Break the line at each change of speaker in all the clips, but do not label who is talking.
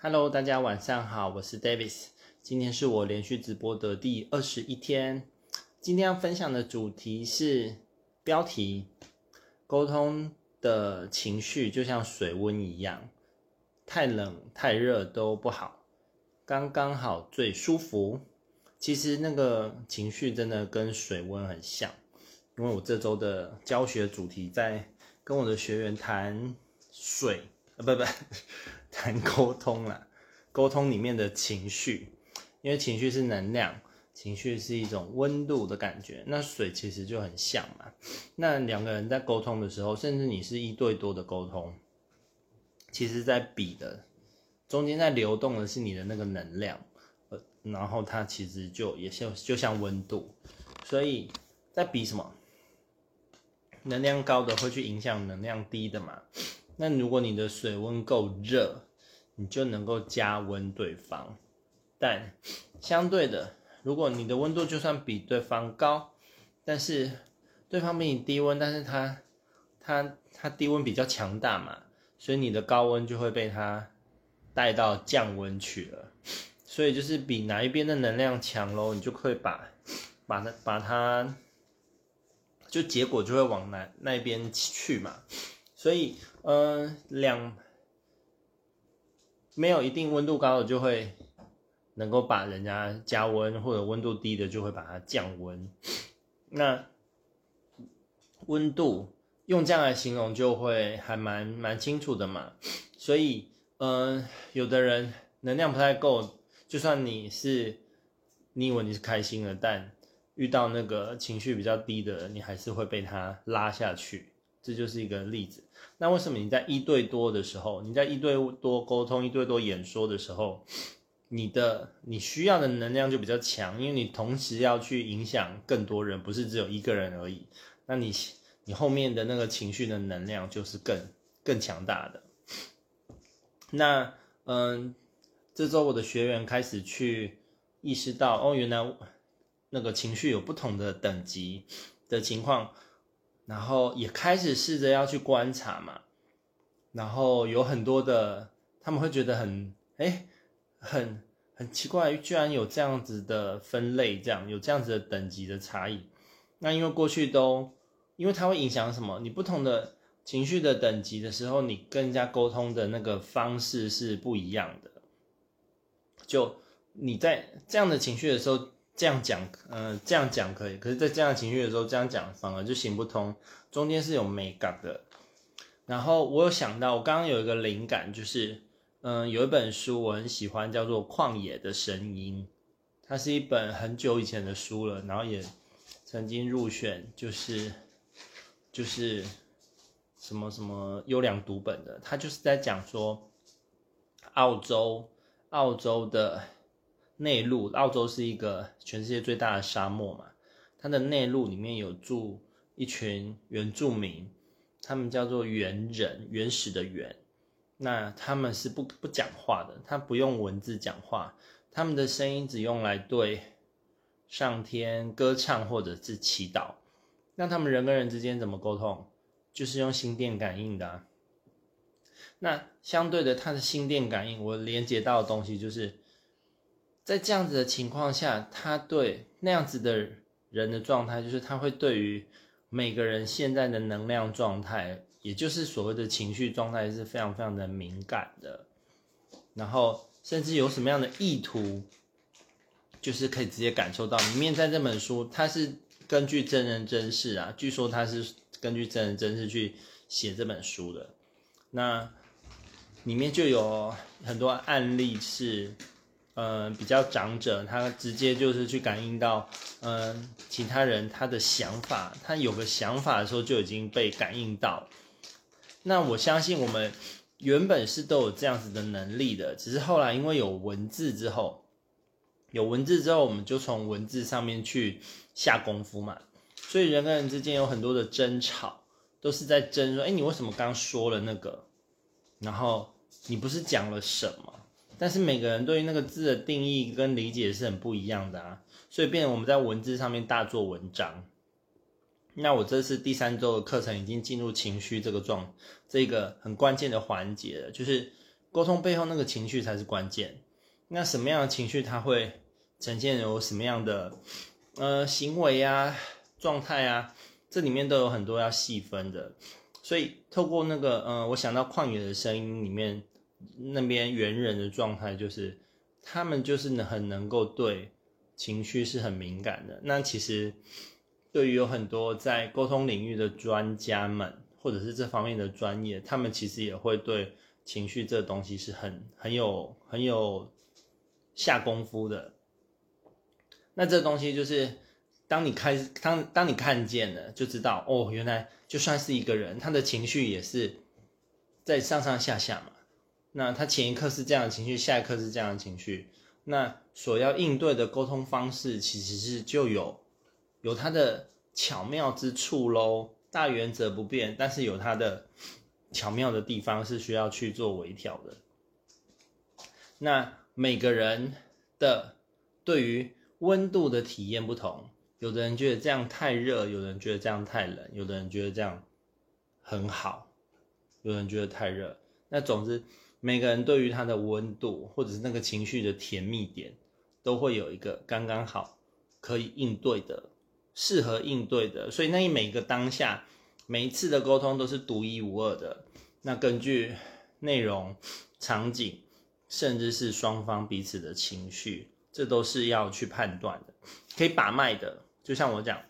Hello，大家晚上好，我是 Davis。今天是我连续直播的第二十一天。今天要分享的主题是标题：沟通的情绪就像水温一样，太冷太热都不好，刚刚好最舒服。其实那个情绪真的跟水温很像，因为我这周的教学主题在跟我的学员谈水，啊，不不。谈 沟通啦，沟通里面的情绪，因为情绪是能量，情绪是一种温度的感觉。那水其实就很像嘛。那两个人在沟通的时候，甚至你是一对多的沟通，其实在比的中间在流动的是你的那个能量，呃，然后它其实就也像就像温度，所以在比什么？能量高的会去影响能量低的嘛。那如果你的水温够热，你就能够加温对方。但相对的，如果你的温度就算比对方高，但是对方比你低温，但是他他他低温比较强大嘛，所以你的高温就会被他带到降温去了。所以就是比哪一边的能量强喽，你就可以把把它把它，就结果就会往那那边去嘛。所以。嗯，两没有一定温度高的就会能够把人家加温，或者温度低的就会把它降温。那温度用这样来形容就会还蛮蛮清楚的嘛。所以，嗯，有的人能量不太够，就算你是你以为你是开心的，但遇到那个情绪比较低的，你还是会被他拉下去。这就是一个例子。那为什么你在一对多的时候，你在一对多沟通、一对多演说的时候，你的你需要的能量就比较强，因为你同时要去影响更多人，不是只有一个人而已。那你你后面的那个情绪的能量就是更更强大的。那嗯，这周我的学员开始去意识到，哦，原来那个情绪有不同的等级的情况。然后也开始试着要去观察嘛，然后有很多的他们会觉得很诶很很奇怪，居然有这样子的分类，这样有这样子的等级的差异。那因为过去都，因为它会影响什么？你不同的情绪的等级的时候，你跟人家沟通的那个方式是不一样的。就你在这样的情绪的时候。这样讲，嗯、这样讲可以，可是，在这样情绪的时候，这样讲反而就行不通，中间是有美感的。然后我有想到，我刚刚有一个灵感，就是，嗯、有一本书我很喜欢，叫做《旷野的声音》，它是一本很久以前的书了，然后也曾经入选，就是，就是什么什么优良读本的。它就是在讲说，澳洲，澳洲的。内陆，澳洲是一个全世界最大的沙漠嘛，它的内陆里面有住一群原住民，他们叫做原人，原始的原，那他们是不不讲话的，他不用文字讲话，他们的声音只用来对上天歌唱或者是祈祷。那他们人跟人之间怎么沟通？就是用心电感应的啊。那相对的，他的心电感应，我连接到的东西就是。在这样子的情况下，他对那样子的人的状态，就是他会对于每个人现在的能量状态，也就是所谓的情绪状态，是非常非常的敏感的。然后，甚至有什么样的意图，就是可以直接感受到。里面在这本书，它是根据真人真事啊，据说他是根据真人真事去写这本书的。那里面就有很多案例是。呃，比较长者，他直接就是去感应到，嗯、其他人他的想法，他有个想法的时候就已经被感应到。那我相信我们原本是都有这样子的能力的，只是后来因为有文字之后，有文字之后，我们就从文字上面去下功夫嘛。所以人跟人之间有很多的争吵，都是在争说，哎，你为什么刚说了那个？然后你不是讲了什么？但是每个人对于那个字的定义跟理解是很不一样的啊，所以变成我们在文字上面大做文章。那我这次第三周的课程已经进入情绪这个状，这个很关键的环节了，就是沟通背后那个情绪才是关键。那什么样的情绪，它会呈现有什么样的呃行为啊、状态啊？这里面都有很多要细分的。所以透过那个呃，我想到旷野的声音里面那边猿人的状态，就是他们就是很能够对情绪是很敏感的。那其实对于有很多在沟通领域的专家们，或者是这方面的专业，他们其实也会对情绪这东西是很很有很有下功夫的。那这东西就是，当你开当当你看见了，就知道哦，原来就算是一个人，他的情绪也是在上上下下嘛。那他前一刻是这样的情绪，下一刻是这样的情绪，那所要应对的沟通方式，其实是就有有它的巧妙之处喽。大原则不变，但是有它的巧妙的地方是需要去做微调的。那每个人的对于温度的体验不同，有的人觉得这样太热，有的人觉得这样太冷，有的人觉得这样很好，有的人觉得太热。那总之，每个人对于他的温度或者是那个情绪的甜蜜点，都会有一个刚刚好可以应对的。适合应对的，所以那一每个当下，每一次的沟通都是独一无二的。那根据内容、场景，甚至是双方彼此的情绪，这都是要去判断的，可以把脉的。就像我讲，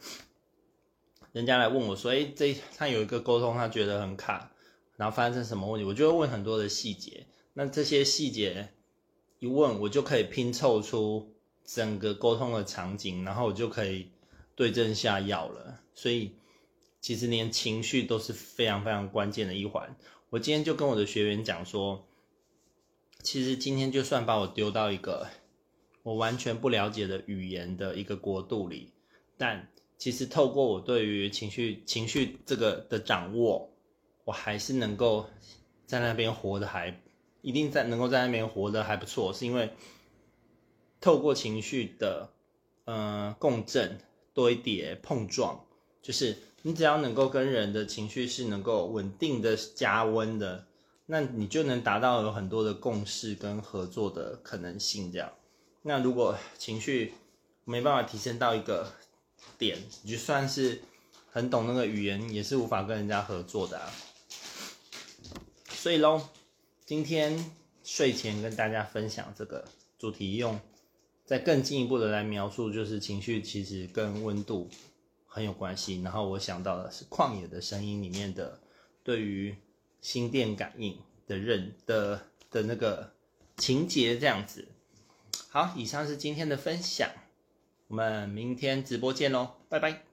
人家来问我说：“诶，这他有一个沟通，他觉得很卡，然后发生什么问题？”我就会问很多的细节。那这些细节一问，我就可以拼凑出整个沟通的场景，然后我就可以。对症下药了，所以其实连情绪都是非常非常关键的一环。我今天就跟我的学员讲说，其实今天就算把我丢到一个我完全不了解的语言的一个国度里，但其实透过我对于情绪情绪这个的掌握，我还是能够在那边活得还一定在能够在那边活得还不错，是因为透过情绪的呃共振。堆叠碰撞，就是你只要能够跟人的情绪是能够稳定的加温的，那你就能达到有很多的共识跟合作的可能性。这样，那如果情绪没办法提升到一个点，你就算是很懂那个语言，也是无法跟人家合作的啊。所以喽，今天睡前跟大家分享这个主题用。再更进一步的来描述，就是情绪其实跟温度很有关系。然后我想到的是《旷野的声音》里面的对于心电感应的认的的那个情节这样子。好，以上是今天的分享，我们明天直播见喽，拜拜。